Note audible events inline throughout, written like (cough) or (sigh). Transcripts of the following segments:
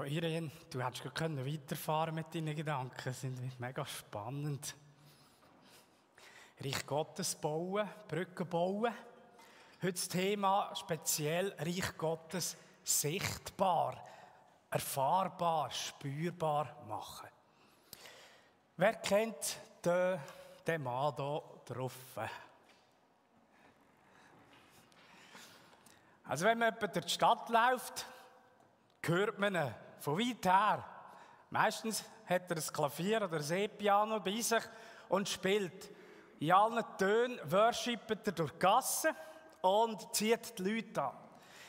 Ja, Irene, du hättest gerade weiterfahren mit deinen Gedanken. Das sind mega spannend. Reich Gottes bauen, Brücken bauen. Heute das Thema speziell Reich Gottes sichtbar, erfahrbar, spürbar machen. Wer kennt den, den Mann hier drauf? Also wenn man durch die Stadt läuft, hört man ihn von weit her. Meistens hat er ein Klavier oder ein E-Piano bei sich und spielt. In allen Tönen worshipet er durch die Gassen und zieht die Leute an.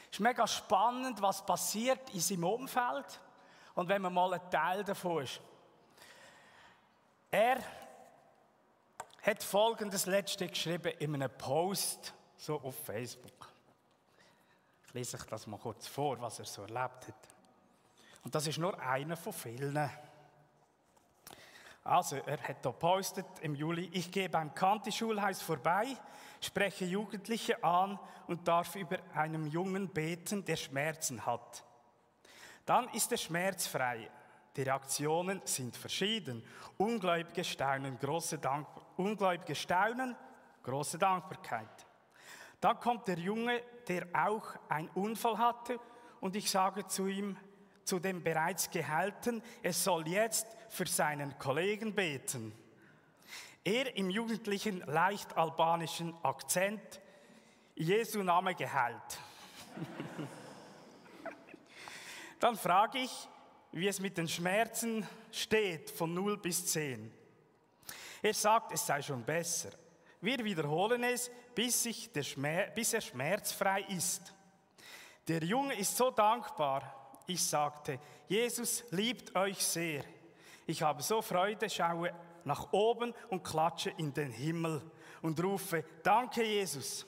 Es ist mega spannend, was passiert in seinem Umfeld und wenn man mal ein Teil davon ist. Er hat folgendes letzte geschrieben in einem Post so auf Facebook. Ich lese euch das mal kurz vor, was er so erlebt hat. Und das ist nur einer von vielen. Also, er hat da postet im Juli, ich gehe beim Kanti-Schulhaus vorbei, spreche Jugendliche an und darf über einen Jungen beten, der Schmerzen hat. Dann ist er schmerzfrei. Die Reaktionen sind verschieden. Ungläubige staunen, große Dank, ungläubige staunen, große Dankbarkeit. Dann kommt der Junge, der auch einen Unfall hatte, und ich sage zu ihm, zu dem bereits Gehalten, es soll jetzt für seinen Kollegen beten. Er im jugendlichen, leicht albanischen Akzent, Jesu Name geheilt. (laughs) Dann frage ich, wie es mit den Schmerzen steht von 0 bis 10. Er sagt, es sei schon besser. Wir wiederholen es, bis, bis er schmerzfrei ist. Der Junge ist so dankbar. Ich sagte, Jesus liebt euch sehr. Ich habe so Freude, schaue nach oben und klatsche in den Himmel und rufe, danke Jesus.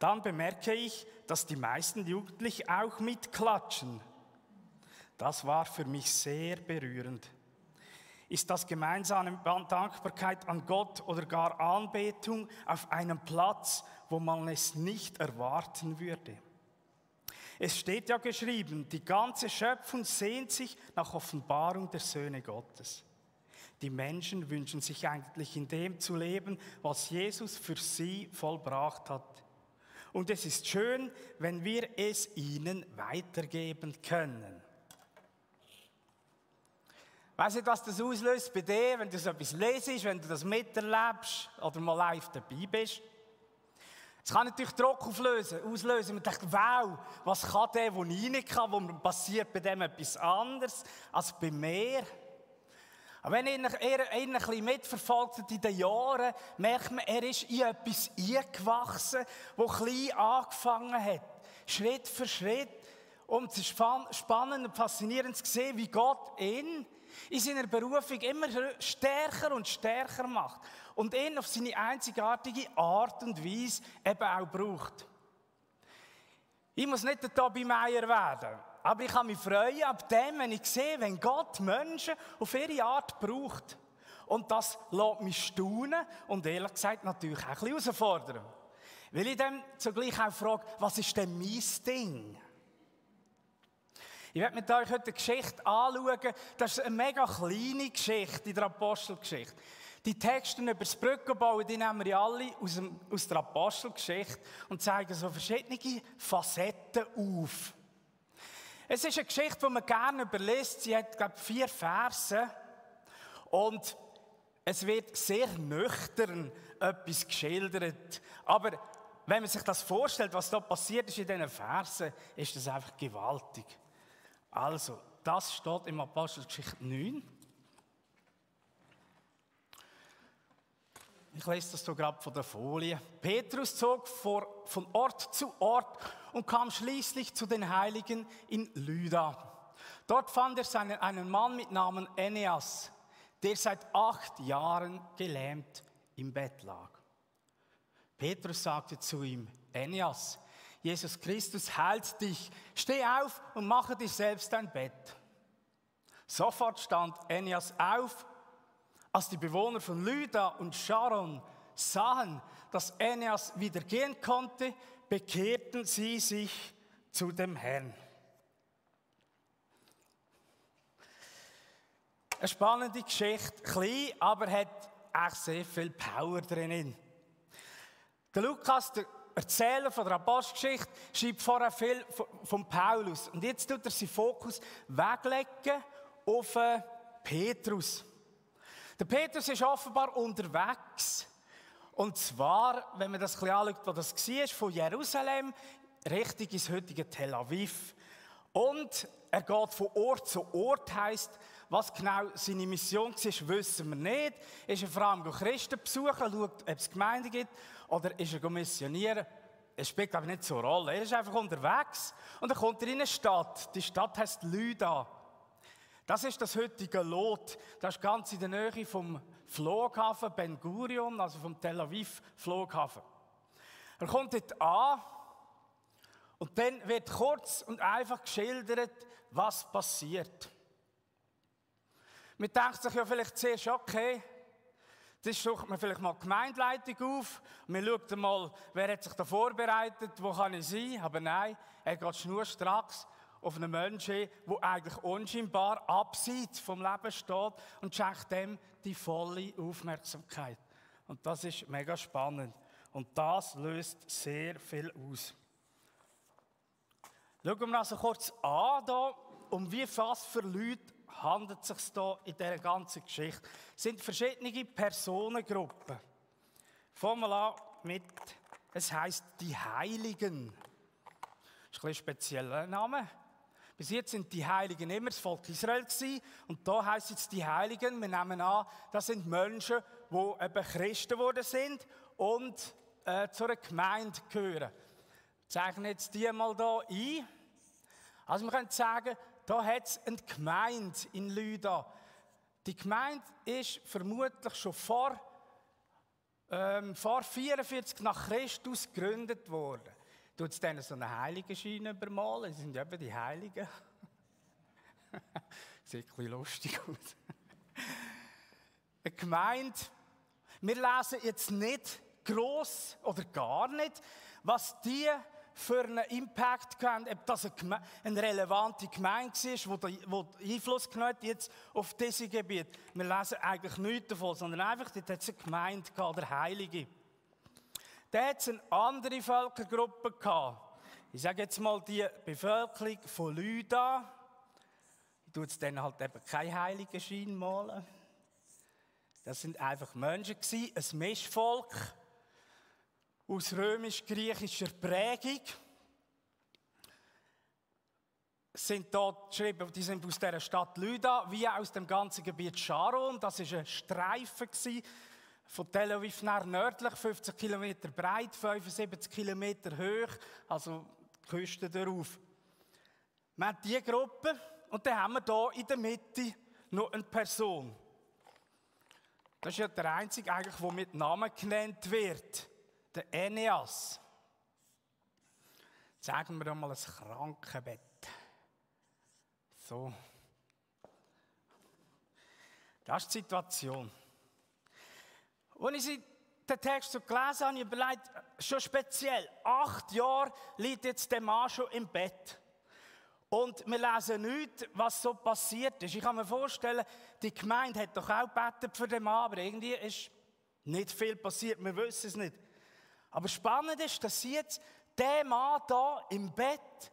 Dann bemerke ich, dass die meisten Jugendlichen auch mitklatschen. Das war für mich sehr berührend ist das gemeinsame Dankbarkeit an Gott oder gar Anbetung auf einem Platz, wo man es nicht erwarten würde. Es steht ja geschrieben, die ganze Schöpfung sehnt sich nach Offenbarung der Söhne Gottes. Die Menschen wünschen sich eigentlich in dem zu leben, was Jesus für sie vollbracht hat. Und es ist schön, wenn wir es ihnen weitergeben können. Weißt du, was das auslöst bei dir, wenn du so etwas lesest, wenn du das miterlebst oder mal live dabei bist? Es kann natürlich Druck auflösen, auslösen. Man denkt, wow, was kann der, wo ich nicht kann, wo passiert bei dem etwas anderes als bei mir? Aber wenn ihr, ihr, ein bisschen mitverfolgt in den Jahren, merkt man, er ist in etwas eingewachsen, das klein angefangen hat. Schritt für Schritt. Und es ist spannend und faszinierend zu sehen, wie Gott ihn in seiner Berufung immer stärker und stärker macht und ihn auf seine einzigartige Art und Weise eben auch braucht. Ich muss nicht der Tobi Meier werden, aber ich kann mich freuen ab dem, wenn ich sehe, wenn Gott Menschen auf ihre Art braucht. Und das lässt mich staunen und ehrlich gesagt natürlich auch ein bisschen herausfordern. Weil ich dann zugleich auch frage, was ist denn mein Ding? Ich werde mit euch heute eine Geschichte anschauen. Das ist eine mega kleine Geschichte in der Apostelgeschichte. Die Texte über das Brückenbauen, die nehmen wir alle aus, dem, aus der Apostelgeschichte und zeigen so verschiedene Facetten auf. Es ist eine Geschichte, die man gerne überlässt. Sie hat, glaube ich, vier Verse. Und es wird sehr nüchtern etwas geschildert. Aber wenn man sich das vorstellt, was da passiert ist in diesen Versen, ist das einfach gewaltig. Also, das steht im Apostelgeschichte 9. Ich lese das so gerade von der Folie. Petrus zog vor, von Ort zu Ort und kam schließlich zu den Heiligen in Lyda. Dort fand er seinen, einen Mann mit Namen Eneas, der seit acht Jahren gelähmt im Bett lag. Petrus sagte zu ihm, Eneas, Jesus Christus heilt dich. Steh auf und mache dir selbst ein Bett. Sofort stand Enias auf. Als die Bewohner von Lyda und Sharon sahen, dass Enias wieder gehen konnte, bekehrten sie sich zu dem Herrn. Eine spannende Geschichte, klein, aber hat echt sehr viel Power drin. Der Lukas, der Erzähler von der Apostelgeschichte, schreibt vorher viel von Paulus. Und jetzt tut er seinen Fokus weglegen auf äh, Petrus. Der Petrus ist offenbar unterwegs. Und zwar, wenn man das ein bisschen anschaut, wo das war, von Jerusalem richtig ins heutige Tel Aviv. Und er geht von Ort zu Ort, heisst, was genau seine Mission war, wissen wir nicht. Ist er vor allem Christen besuchen, schaut, ob es Gemeinden gibt, oder ist er missionieren? Es spielt aber nicht so eine Rolle. Er ist einfach unterwegs und dann kommt er in eine Stadt. Die Stadt heißt Lüda. Das ist das heutige Lot. Das ist ganz in der Nähe vom Flughafen Ben Gurion, also vom Tel Aviv Flughafen. Er kommt dort an und dann wird kurz und einfach geschildert, was passiert. Man denkt sich ja vielleicht zuerst, okay, das sucht man vielleicht mal die Gemeindeleitung auf. Man schaut mal, wer hat sich da vorbereitet, wo kann ich sein. Aber nein, er geht schnurstracks auf einen Menschen, der eigentlich unscheinbar abseits vom Leben steht und schenkt dem die volle Aufmerksamkeit. Und das ist mega spannend. Und das löst sehr viel aus. Schauen wir also kurz an, da, um wie fast für Leute handelt es sich da in dieser ganzen Geschichte. Es sind verschiedene Personengruppen. Fangen wir an mit, es heißt die Heiligen. Das ist ein, spezieller Name. Bis jetzt sind die Heiligen immer das Volk Israel gewesen. Und da heißt jetzt die Heiligen, wir nehmen an, das sind Menschen, die eben Christen geworden sind und äh, zu einer Gemeinde gehören. Ich jetzt die mal hier ein. Also wir können sagen, da hat es eine Gemeinde in Lüda. Die Gemeinde ist vermutlich schon vor, ähm, vor 44 nach Christus gegründet worden. Tut es denen so eine heilige Schiene übermalen? Das sind eben die Heiligen. (laughs) Sieht ein lustig aus. eine Gemeinde. Wir lesen jetzt nicht gross oder gar nicht, was die für einen Impact gehabt, ob das eine, eine relevante Gemeinde war, die Einfluss genommen hat jetzt auf dieses Gebiet. Wir lesen eigentlich nichts davon, sondern einfach, dort hat es eine Gemeinde gehabt, der Heilige. Da hat es eine andere Völkergruppe gehabt. Ich sage jetzt mal die Bevölkerung von Lüda. Ich tue jetzt dann halt eben keinen heiligen Schein malen. Das sind einfach Menschen gewesen, ein Mischvolk aus römisch-griechischer Prägung. Sind dort geschrieben, die sind aus der Stadt Lüda, wie aus dem ganzen Gebiet Sharon. Das ist ein Streifen von Tel Aviv nach nördlich, 50 Kilometer breit, 75 Kilometer hoch, also die Küste darauf. Wir haben diese Gruppe und dann haben wir hier in der Mitte noch eine Person. Das ist ja der einzige, eigentlich, der mit Namen genannt wird der Eneas. Sagen wir doch mal ein Krankenbett. So. Das ist die Situation. Als ich den Text so gelesen habe, habe ich überlegt, schon speziell, acht Jahre liegt jetzt der Mann schon im Bett. Und wir lesen nicht, was so passiert ist. Ich kann mir vorstellen, die Gemeinde hat doch auch gebetet für den Mann, aber irgendwie ist nicht viel passiert, wir wissen es nicht. Aber spannend ist, dass jetzt der Mann da im Bett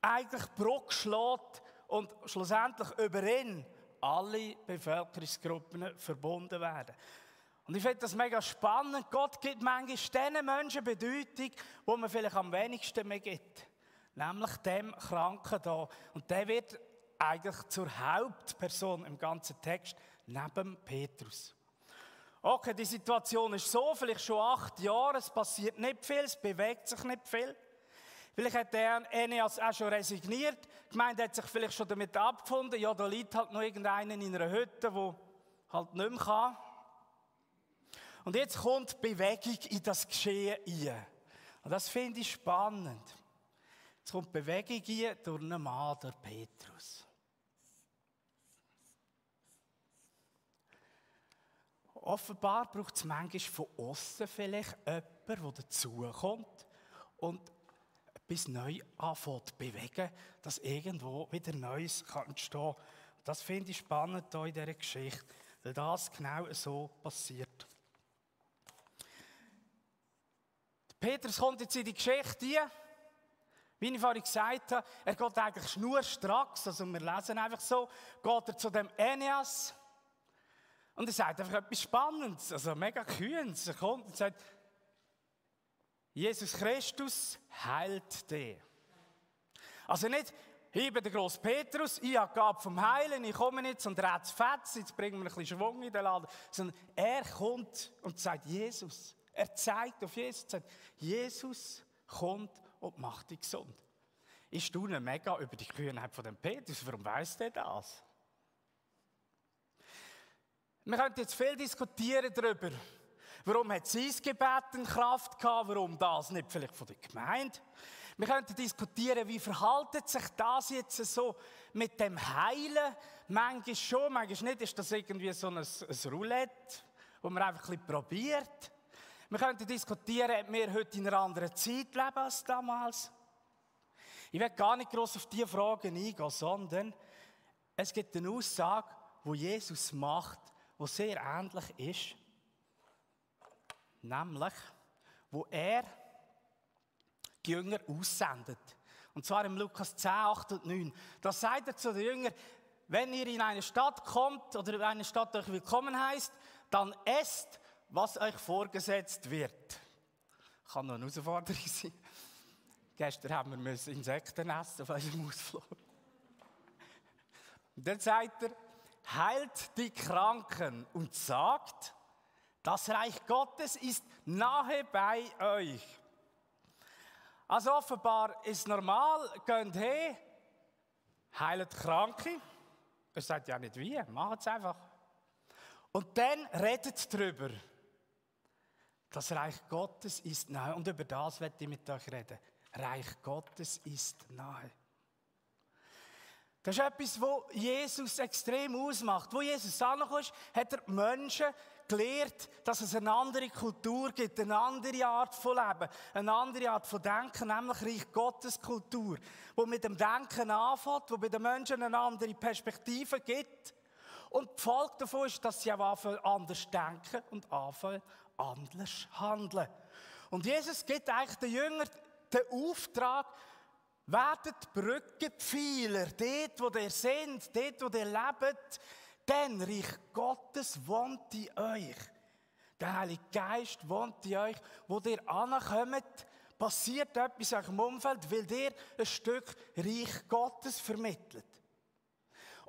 eigentlich Bruck schlägt und schlussendlich über ihn alle Bevölkerungsgruppen verbunden werden. Und ich finde das mega spannend. Gott gibt manchmal diesen Menschen Bedeutung, wo man vielleicht am wenigsten mehr gibt. Nämlich dem Kranken da. Und der wird eigentlich zur Hauptperson im ganzen Text neben Petrus. Okay, die Situation ist so, vielleicht schon acht Jahre, es passiert nicht viel, es bewegt sich nicht viel. Vielleicht hat der Eneas auch schon resigniert. Die Gemeinde hat sich vielleicht schon damit abgefunden, ja, da liegt halt noch irgendeiner in einer Hütte, wo halt nicht mehr kann. Und jetzt kommt Bewegung in das Geschehen ein. Und das finde ich spannend. Jetzt kommt Bewegung ein durch einen Mann, der Petrus. Offenbar braucht es manchmal von außen vielleicht jemanden, der dazukommt und etwas neu anfängt zu bewegen, dass irgendwo wieder Neues kann entstehen Das finde ich spannend hier in dieser Geschichte, weil das genau so passiert. Petrus kommt jetzt in die Geschichte hier. Wie ich vorhin gesagt habe, er geht eigentlich schnurstracks, also wir lesen einfach so, geht er zu dem Eneas und er sagt einfach etwas Spannendes, also mega kühns. Er kommt und sagt, Jesus Christus heilt dich. Also nicht, ich bin der grosse Petrus, ich habe Gabe vom Heilen, ich komme jetzt und rät's fetz, jetzt bringen wir ein bisschen Schwung in den Laden. Sondern er kommt und sagt Jesus. Er zeigt auf Jesus sagt, Jesus kommt und macht dich gesund. Ich staune mega über die Kühnheit von dem Petrus. Warum weiß der das? Wir können jetzt viel diskutieren darüber. Warum hat sein Gebet eine Kraft gehabt? Warum das nicht vielleicht von der Gemeinde? Wir könnten diskutieren, wie verhaltet sich das jetzt so mit dem Heilen? Manchmal schon, manchmal nicht. Ist das irgendwie so ein, ein Roulette, wo man einfach ein probiert? Wir könnten diskutieren, ob wir heute in einer anderen Zeit leben als damals. Ich werde gar nicht groß auf diese Fragen eingehen, sondern es gibt eine Aussage, wo Jesus macht, wo sehr ähnlich ist. Nämlich, wo er die Jünger aussendet. Und zwar im Lukas 10, 8 und 9. Da sagt er zu den Jüngern, wenn ihr in eine Stadt kommt oder in eine Stadt euch willkommen heißt, dann esst, was euch vorgesetzt wird. Kann noch eine Herausforderung (laughs) sein. Gestern haben wir Insekten essen auf unserem Ausflug. Und dann sagt er, heilt die Kranken und sagt, das Reich Gottes ist nahe bei euch. Also offenbar ist normal, geht her, heilt Kranke. Er sagt ja nicht wie, macht es einfach. Und dann redet drüber. Das Reich Gottes ist nahe. Und über das werde ich mit euch reden. Reich Gottes ist nahe. Das ist etwas, was Jesus extrem ausmacht. Wo Jesus angekommen ist, hat er Menschen gelehrt, dass es eine andere Kultur gibt, eine andere Art von Leben, eine andere Art von Denken, nämlich Reich Gottes Kultur, wo mit dem Denken anfängt, wo bei den Menschen eine andere Perspektive gibt. Und die Folge davon ist, dass sie auch anfangen anders denken und anfangen anders handeln. Und Jesus gibt eigentlich den Jüngern den Auftrag, werdet Brückenpfeiler, dort, wo ihr seid, dort, wo ihr lebt, denn Reich Gottes wohnt in euch. Der Heilige Geist wohnt in euch, wo ihr ankommt, passiert etwas in eurem Umfeld, weil ihr ein Stück Reich Gottes vermittelt.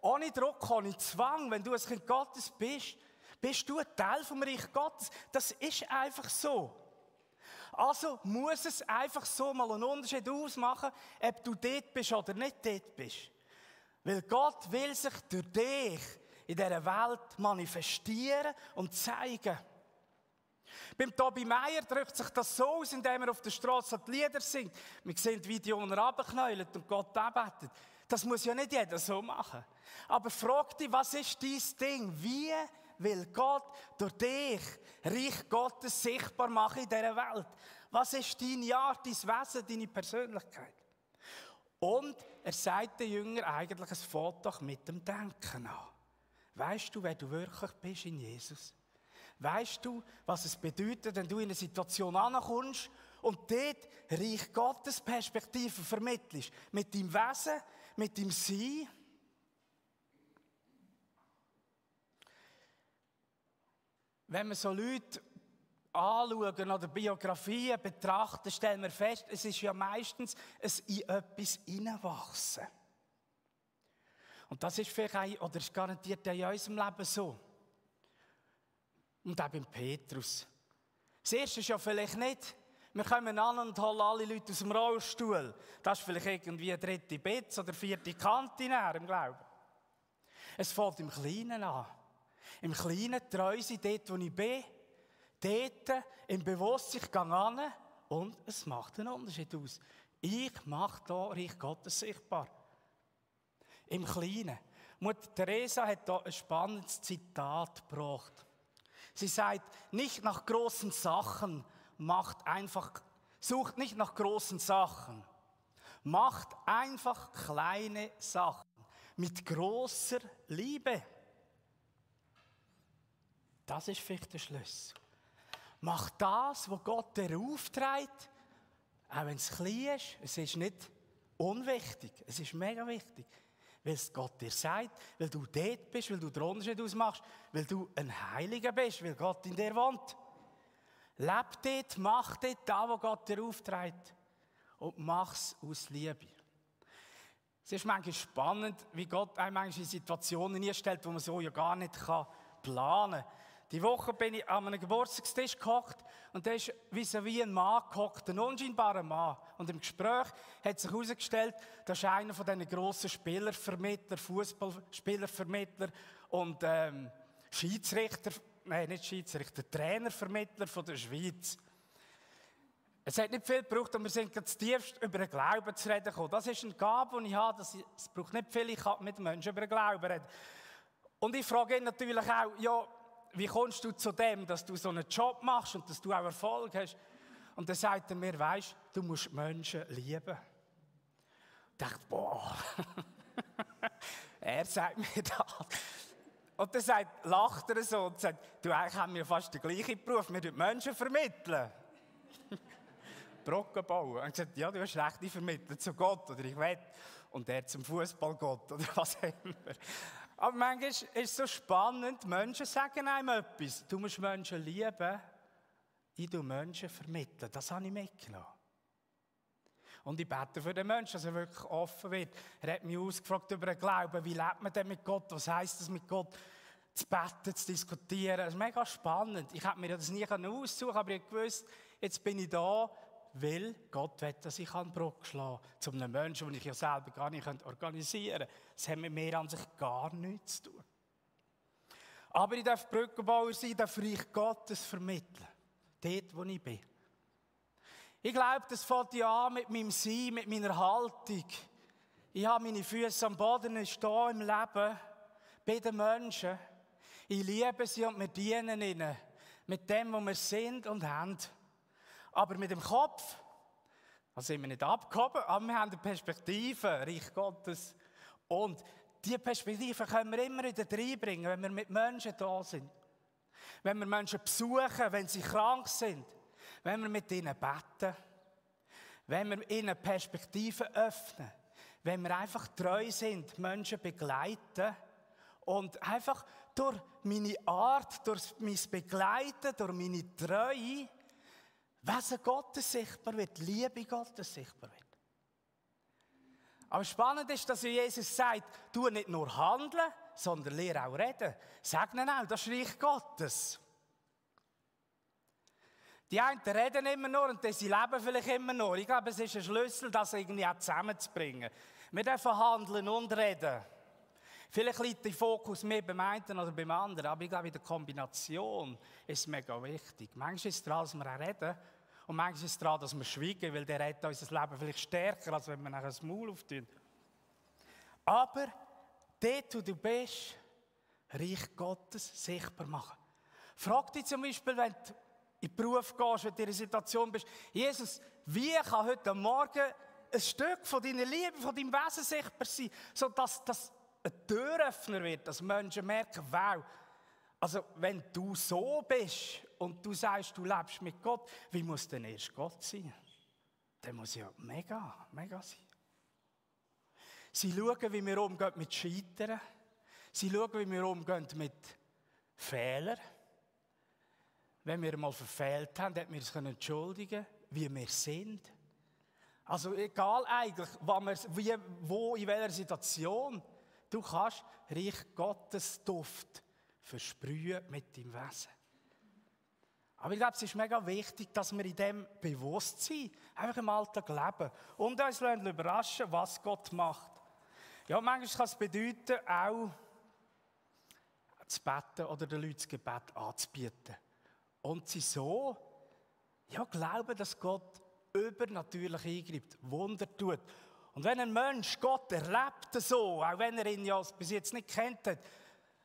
Ohne Druck, ohne Zwang, wenn du ein Kind Gottes bist, bist du ein Teil vom Reich Gottes. Das ist einfach so. Also muss es einfach so mal einen Unterschied ausmachen, ob du dort bist oder nicht dort bist. Weil Gott will sich durch dich in dieser Welt manifestieren und zeigen. Beim Tobi Meier drückt sich das so aus, indem er auf der Straße die Lieder singt. Wir sehen, wie die Jungen runterknäulen und Gott anbetet. Das muss ja nicht jeder so machen. Aber frag dich, was ist dein Ding? Wie will Gott durch dich Reich Gottes sichtbar machen in dieser Welt. Was ist deine Art, dein Wesen, deine Persönlichkeit? Und er sagt den Jüngern eigentlich, fängt doch mit dem Denken an. Weißt du, wer du wirklich bist in Jesus? Weißt du, was es bedeutet, wenn du in eine Situation ankommst und dort Reich Gottes Perspektive vermittelst? Mit deinem Wesen, mit deinem Sein? Wenn wir so Leute anschauen oder Biografien betrachten, stellen wir fest, es ist ja meistens ein in etwas hineinwachsen. Und das ist vielleicht auch, oder ist garantiert in unserem Leben so. Und auch beim Petrus. Das erste ist ja vielleicht nicht, wir kommen an und holen alle Leute aus dem Rollstuhl. Das ist vielleicht irgendwie eine dritte Betz oder vierte Kante im Glauben. Es fällt im Kleinen an. Im Kleinen treu sein, dort wo ich bin. Dort im Bewusstsein, ich an und es macht einen Unterschied aus. Ich mache hier Reich Gottes sichtbar. Im Kleinen. Mutter Teresa hat hier ein spannendes Zitat gebracht. Sie sagt, nicht nach großen Sachen, macht einfach, sucht nicht nach großen Sachen. Macht einfach kleine Sachen mit großer Liebe. Das ist vielleicht der Schlüssel. Mach das, was Gott dir aufträgt, auch wenn es klein ist. Es ist nicht unwichtig, es ist mega wichtig. Weil es Gott dir sagt, weil du dort bist, weil du den Unterschied ausmachst, weil du ein Heiliger bist, weil Gott in dir wohnt. Leb dort, mach dort das, was Gott dir aufträgt. Und mach es aus Liebe. Es ist manchmal spannend, wie Gott einem manchmal in Situationen einstellt, wo man so ja gar nicht planen kann. Die Woche bin ich an einem Geburtstagstisch gehockt und da ist wie ein Mann gehockt, ein unscheinbarer Mann. Und im Gespräch hat sich herausgestellt, das ist einer von diesen grossen Spielervermittler, Fußballspielervermittler und ähm, Schiedsrichter, nein, nicht Schiedsrichter, Trainervermittler von der Schweiz. Es hat nicht viel gebraucht, und wir sind ganz tiefst über den Glauben zu reden gekommen. Das ist eine Gabe, die ich habe. Das, es braucht nicht viel, ich kann mit Menschen über den Glauben reden. Und ich frage ihn natürlich auch, ja, wie kommst du zu dem, dass du so einen Job machst und dass du auch Erfolg hast? Und dann sagt er mir, weißt du, musst Menschen lieben. Ich dachte, boah, (laughs) er sagt mir das. Und dann sagt, lacht er so und sagt, du, eigentlich haben wir fast den gleichen Beruf, wir Menschen vermitteln. (laughs) Brocken bauen. Und gesagt, ja, du hast recht, ich vermittle zu Gott oder ich will. Und er zum Fußballgott oder was immer. Aber manchmal ist es so spannend, Menschen sagen einem etwas. Du musst Menschen lieben, ich du Menschen vermitteln. Das habe ich mitgenommen. Und ich bete für den Menschen, dass er wirklich offen wird. Er hat mich ausgefragt über den Glauben. Wie lebt man denn mit Gott? Was heisst das mit Gott? Zu beten, zu diskutieren. Das ist mega spannend. Ich hätte mir das nie aussuchen aber ich wusste, jetzt bin ich da, weil Gott will, dass ich Brücke schlagen kann zu einem Menschen, den ich ja selber gar nicht organisieren könnte. Das hat mit mir an sich gar nichts zu tun. Aber ich darf Brückenbauer sein, darf Reich Gottes vermitteln. Dort, wo ich bin. Ich glaube, das fängt ja an mit meinem Sein, mit meiner Haltung. Ich habe meine Füße am Boden, ich stehe im Leben, bei den Menschen. Ich liebe sie und wir dienen ihnen. Mit dem, was wir sind und haben. Aber mit dem Kopf, also sind wir nicht abgehoben, aber wir haben eine Perspektive, Reich Gottes. Und diese Perspektive können wir immer wieder reinbringen, wenn wir mit Menschen da sind. Wenn wir Menschen besuchen, wenn sie krank sind. Wenn wir mit ihnen beten. Wenn wir ihnen Perspektiven öffnen. Wenn wir einfach treu sind, Menschen begleiten. Und einfach durch meine Art, durch mein Begleiten, durch meine Treue, Wesen Gottes sichtbar wird, Liebe Gottes sichtbar wird. Aber spannend ist, dass Jesus sagt, du nicht nur handeln, sondern lehre auch reden. Sag ihnen auch, das ist Reich Gottes. Die einen reden immer nur und sie leben vielleicht immer nur. Ich glaube, es ist ein Schlüssel, das irgendwie auch zusammenzubringen. Wir dürfen handeln und reden. Vielleicht liegt der Fokus mehr beim einen oder beim anderen, aber ich glaube, in der Kombination ist es mega wichtig. Manchmal ist es daran, dass wir auch reden und manchmal ist es daran, dass wir schweigen, weil der redet unser Leben vielleicht stärker, als wenn wir nachher das Maul auftun. Aber dort, wo du bist, Reich Gottes sichtbar machen. Frag dich zum Beispiel, wenn du in den Beruf gehst, wenn du in einer Situation bist, Jesus, wie kann heute Morgen ein Stück von deiner Liebe, von deinem Wesen sichtbar sein, sodass das ein Türöffner wird, dass Menschen merken, wow, also wenn du so bist und du sagst, du lebst mit Gott, wie muss denn erst Gott sein? Der muss ja mega, mega sein. Sie schauen, wie wir umgehen mit Scheitern. Sie schauen, wie wir umgehen mit Fehlern. Wenn wir mal verfehlt haben, dass wir uns entschuldigen wie wir sind. Also egal eigentlich, wie, wo in welcher Situation. Du kannst Reich Gottes Duft versprühen mit deinem Wesen. Aber ich glaube, es ist mega wichtig, dass wir in dem Bewusstsein einfach im Alltag leben und uns überraschen was Gott macht. Ja, manchmal kann es bedeuten, auch zu beten oder den Leuten das Gebet anzubieten. Und sie so ja, glauben, dass Gott übernatürlich eingreift, Wunder tut. Und wenn ein Mensch Gott erlebt so, auch wenn er ihn ja bis jetzt nicht kennt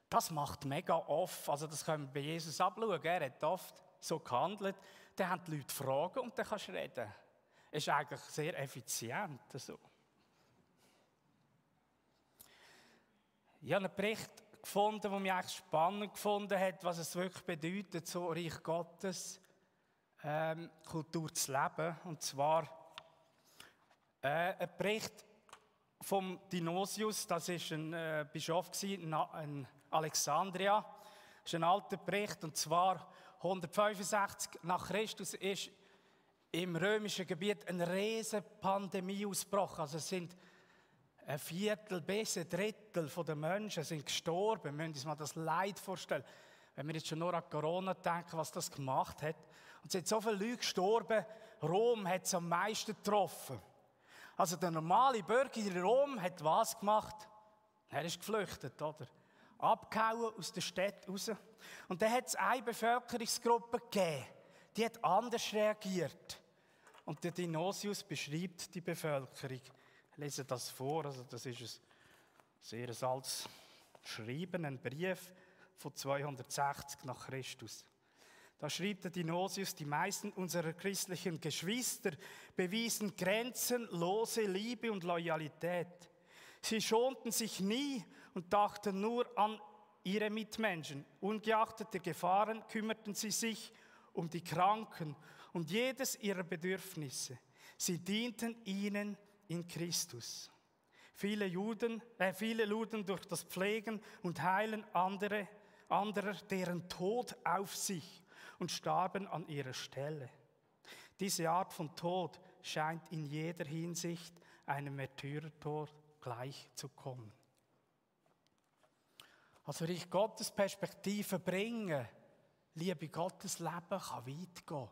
das macht mega oft, also das können wir bei Jesus abschauen, er hat oft so gehandelt, dann haben die Leute Fragen und dann kannst du reden. Es ist eigentlich sehr effizient so. Ich habe einen Bericht gefunden, der mich eigentlich spannend gefunden hat, was es wirklich bedeutet, so Reich Gottes ähm, Kultur zu leben. Und zwar äh, ein Bericht vom Dinosius, das ist ein äh, Bischof in Alexandria. Das ist ein alter Bericht und zwar 165 nach Christus ist im römischen Gebiet eine riesige Pandemie ausgebrochen. Also es sind ein Viertel bis ein Drittel der Menschen sind gestorben. Wir müssen uns mal das Leid vorstellen. Wenn wir jetzt schon nur an Corona denken, was das gemacht hat. Und es sind so viele Leute gestorben. Rom hat es am meisten getroffen. Also der normale Bürger in Rom hat was gemacht? Er ist geflüchtet, oder? Abgehauen aus der Stadt raus. Und dann hat es eine Bevölkerungsgruppe gegeben, die hat anders reagiert. Und der Dinosius beschreibt die Bevölkerung. Ich lese das vor, also das ist ein sehr altes Schreiben, ein Brief von 260 nach Christus. Da schrieb der Dinosius, die meisten unserer christlichen Geschwister bewiesen grenzenlose Liebe und Loyalität. Sie schonten sich nie und dachten nur an ihre Mitmenschen. Ungeachtet der Gefahren kümmerten sie sich um die Kranken und jedes ihrer Bedürfnisse. Sie dienten ihnen in Christus. Viele Juden, äh, viele luden durch das Pflegen und Heilen andere, anderer deren Tod auf sich und starben an ihrer Stelle. Diese Art von Tod scheint in jeder Hinsicht einem Märtyrertod gleich zu kommen. Also ich Gottes Perspektive bringe, Liebe Gottes Leben kann weit gehen.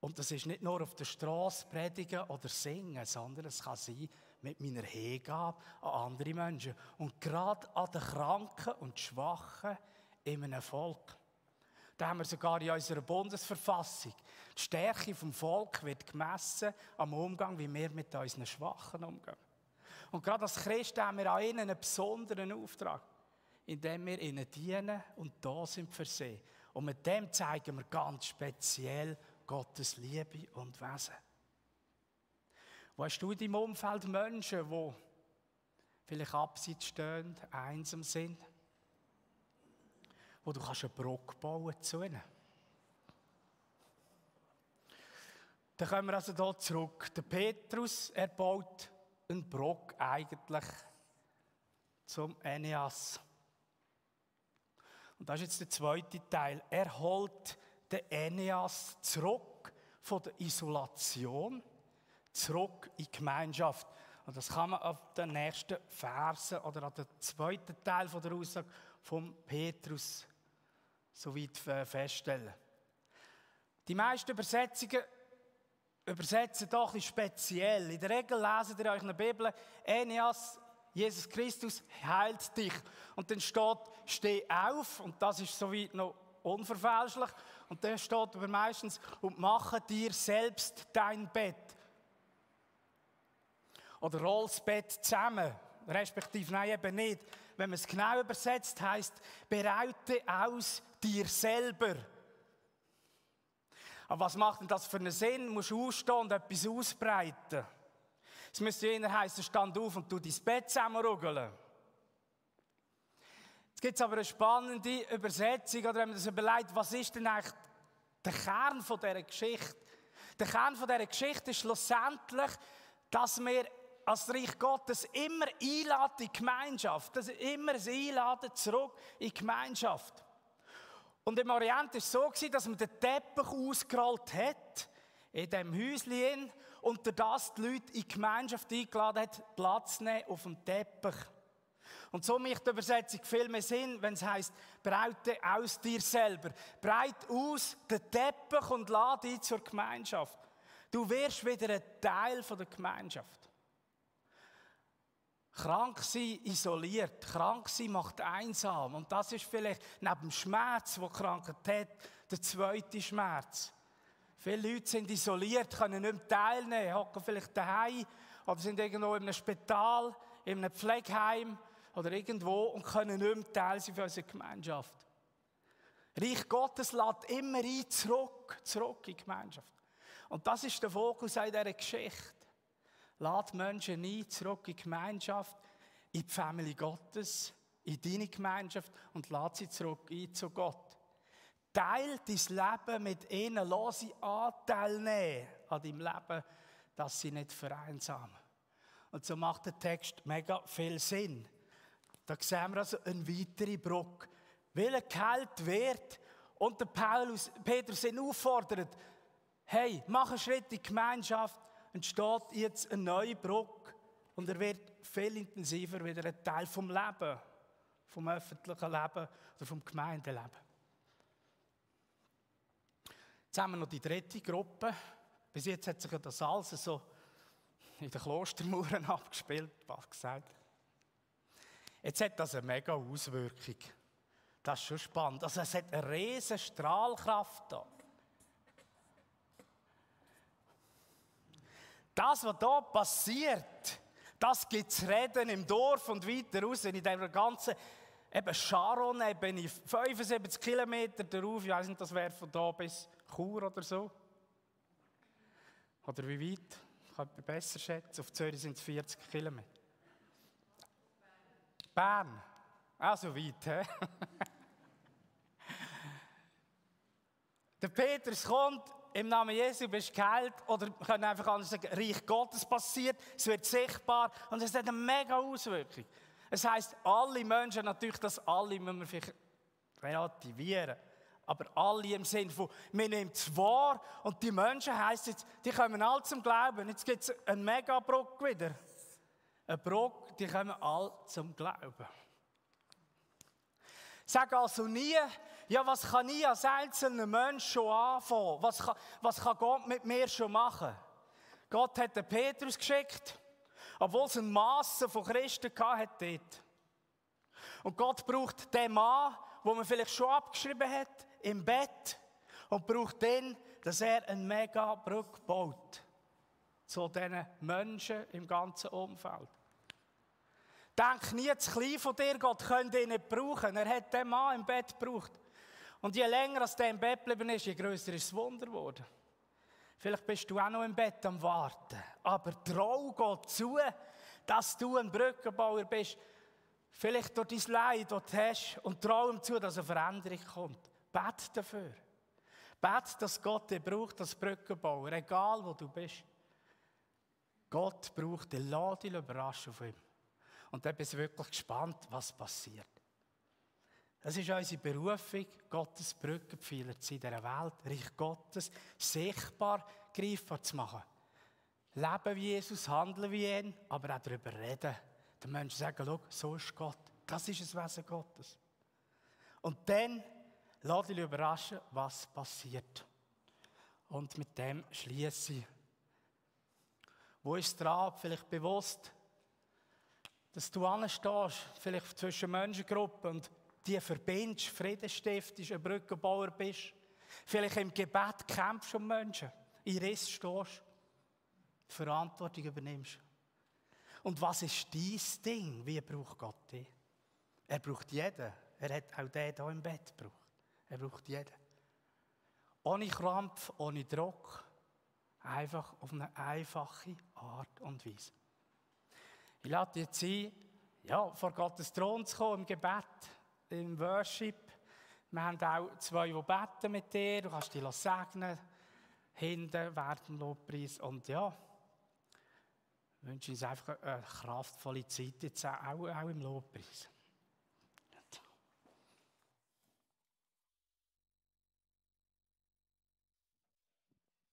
Und das ist nicht nur auf der Straße predigen oder singen, sondern es kann sein mit meiner Hingabe an andere Menschen. Und gerade an den Kranken und Schwachen in einem Volk. Da haben wir sogar in unserer Bundesverfassung. Die Stärke vom Volk wird gemessen am Umgang, wie wir mit unseren Schwachen umgehen. Und gerade als Christen haben wir an ihnen einen besonderen Auftrag, indem wir ihnen dienen und da sind für sie. Und mit dem zeigen wir ganz speziell Gottes Liebe und Wesen. Wo hast du in deinem Umfeld Menschen, die vielleicht abseits stehen, einsam sind? wo du kannst eine Brücke bauen zu ihnen. Dann kommen wir also hier zurück. Der Petrus, er baut einen Brock eigentlich zum Eneas. Und das ist jetzt der zweite Teil. Er holt den Eneas zurück von der Isolation, zurück in die Gemeinschaft. Und das kann man auf den nächsten Versen oder an den zweiten Teil der Aussage von Petrus soweit feststellen. Die meisten Übersetzungen übersetzen doch ein speziell. In der Regel lesen ihr euch in der Bibel, Eneas, Jesus Christus heilt dich. Und dann steht, steh auf, und das ist soweit noch unverfälschlich. Und dann steht aber meistens, und mache dir selbst dein Bett. Oder roll das Bett zusammen. Respektive, nein, eben nicht. Wenn man es genau übersetzt, heißt, bereite aus dir selber. Aber was macht denn das für einen Sinn? Du musst ausstehen und etwas ausbreiten. Es müsste eher heißen, stand auf und tu dein Bett zusammenruggeln. Jetzt gibt es aber eine spannende Übersetzung, oder wenn man das überlegt, was ist denn eigentlich der Kern von dieser Geschichte? Der Kern von dieser Geschichte ist schlussendlich, dass wir als Reich Gottes immer einladen in die Gemeinschaft. Das ist immer ein Einladen zurück in die Gemeinschaft. Und im Orient war es so, dass man den Teppich ausgerollt hat, in diesem Häuschen, und das die Leute in die Gemeinschaft eingeladen hat, Platz zu nehmen auf dem Teppich. Und so macht die Übersetzung viel mehr Sinn, wenn es heisst, breite aus dir selber. Breit aus den Teppich und lade ihn zur Gemeinschaft. Du wirst wieder ein Teil der Gemeinschaft. Krank sein isoliert, krank sein macht einsam. Und das ist vielleicht neben dem Schmerz, wo Krankheit hat, der zweite Schmerz. Viele Leute sind isoliert, können nicht mehr teilnehmen, hocken vielleicht daheim oder sind irgendwo in einem Spital, in einem Pflegeheim oder irgendwo und können nicht mehr Teil sein für unsere Gemeinschaft. Reich Gottes lädt immer ein zurück, zurück in die Gemeinschaft. Und das ist der Fokus in dieser Geschichte. Lad Menschen ein, zurück in die Gemeinschaft, in die Familie Gottes, in deine Gemeinschaft und lad sie zurück ein zu Gott. Teil dein Leben mit ihnen, lass sie Anteil nehmen an deinem Leben, dass sie nicht vereinsamen. Und so macht der Text mega viel Sinn. Da sehen wir also eine weitere Brücke. Weil er geheilt wird und der Paulus, Petrus ihn auffordert, hey, mach einen Schritt in die Gemeinschaft, entsteht jetzt eine neue Brücke und er wird viel intensiver wieder ein Teil vom Leben, vom öffentlichen Leben oder vom Gemeindeleben. Jetzt haben wir noch die dritte Gruppe. Bis jetzt hat sich das alles so in den Klostermauern (laughs) abgespielt, was gesagt. Jetzt hat das eine mega Auswirkung. Das ist schon spannend. Also es hat eine riesige Strahlkraft da. Das, was hier passiert, das gibt es Reden im Dorf und weiter raus, in dieser ganzen eben Sharon, eben 75 Kilometer darauf, ich weiß nicht, das wäre von da bis Chur oder so. Oder wie weit? Ich kann besser schätzen. Auf Zürich sind es 40 Kilometer. Bern. Auch so weit, hä? Der Petrus kommt, im Namen Jesu bist geheilt. Oder wir können einfach anders sagen, Reich Gottes passiert, es wird sichtbar und es hat eine mega Auswirkung. Es heisst, alle Menschen, natürlich das alle müssen wir vielleicht relativieren. Aber alle im Sinne von, wir nehmen es wahr und die Menschen heisst jetzt, die kommen alle zum Glauben. Jetzt gibt es einen Megabruck wieder. Ein Bruck, die kommen alle zum Glauben. Sag also nie, ja, was kann ich als einzelner Mensch schon anfangen? Was kann, was kann Gott mit mir schon machen? Gott hat den Petrus geschickt, obwohl es ein Masse von Christen hat dort. Und Gott braucht den Mann, wo man vielleicht schon abgeschrieben hat, im Bett und braucht dann, dass er eine Mega-Brücke baut zu diesen Menschen im ganzen Umfeld. Denk nie zu klein von dir, Gott könnte ihn nicht brauchen. Er hat den Mann im Bett gebraucht. Und je länger als der im Bett geblieben ist, je größer ist das Wunder geworden. Vielleicht bist du auch noch im Bett am Warten. Aber trau Gott zu, dass du ein Brückenbauer bist. Vielleicht durch dein Leid, das du hast. Und trau ihm zu, dass eine Veränderung kommt. Bet dafür. Bet, dass Gott dich braucht als Brückenbauer, egal wo du bist. Gott braucht dich, lass dich überraschen von ihm. Und dann bist du wirklich gespannt, was passiert. Das ist unsere Berufung, Gottes Brückenpfeiler zu dieser Welt, Reich Gottes sichtbar, greifbar zu machen. Leben wie Jesus, handeln wie ihn, aber auch darüber reden. Den Menschen sagen, schau, so ist Gott. Das ist das Wesen Gottes. Und dann lass dich überraschen, was passiert. Und mit dem schließe ich. Wo ist dran? Vielleicht bewusst dass du anstehst, vielleicht zwischen Menschengruppen und die verbindest, Frieden stiftest, ein Brückenbauer bist. Vielleicht im Gebet kämpfst um Menschen, in Riss stehst, Verantwortung übernimmst. Und was ist dein Ding? Wie braucht Gott dich? Er braucht jeden. Er hat auch den hier im Bett gebraucht. Er braucht jeden. Ohne Krampf, ohne Druck. Einfach auf eine einfache Art und Weise. Ich lade jetzt ein, ja, vor Gottes Thron zu kommen, im Gebet, im Worship. Wir haben auch zwei, die beten mit dir. Du kannst dich segnen, hinten während dem Lobpreis. Und ja, ich wünsche uns einfach eine kraftvolle Zeit jetzt auch, auch im Lobpreis.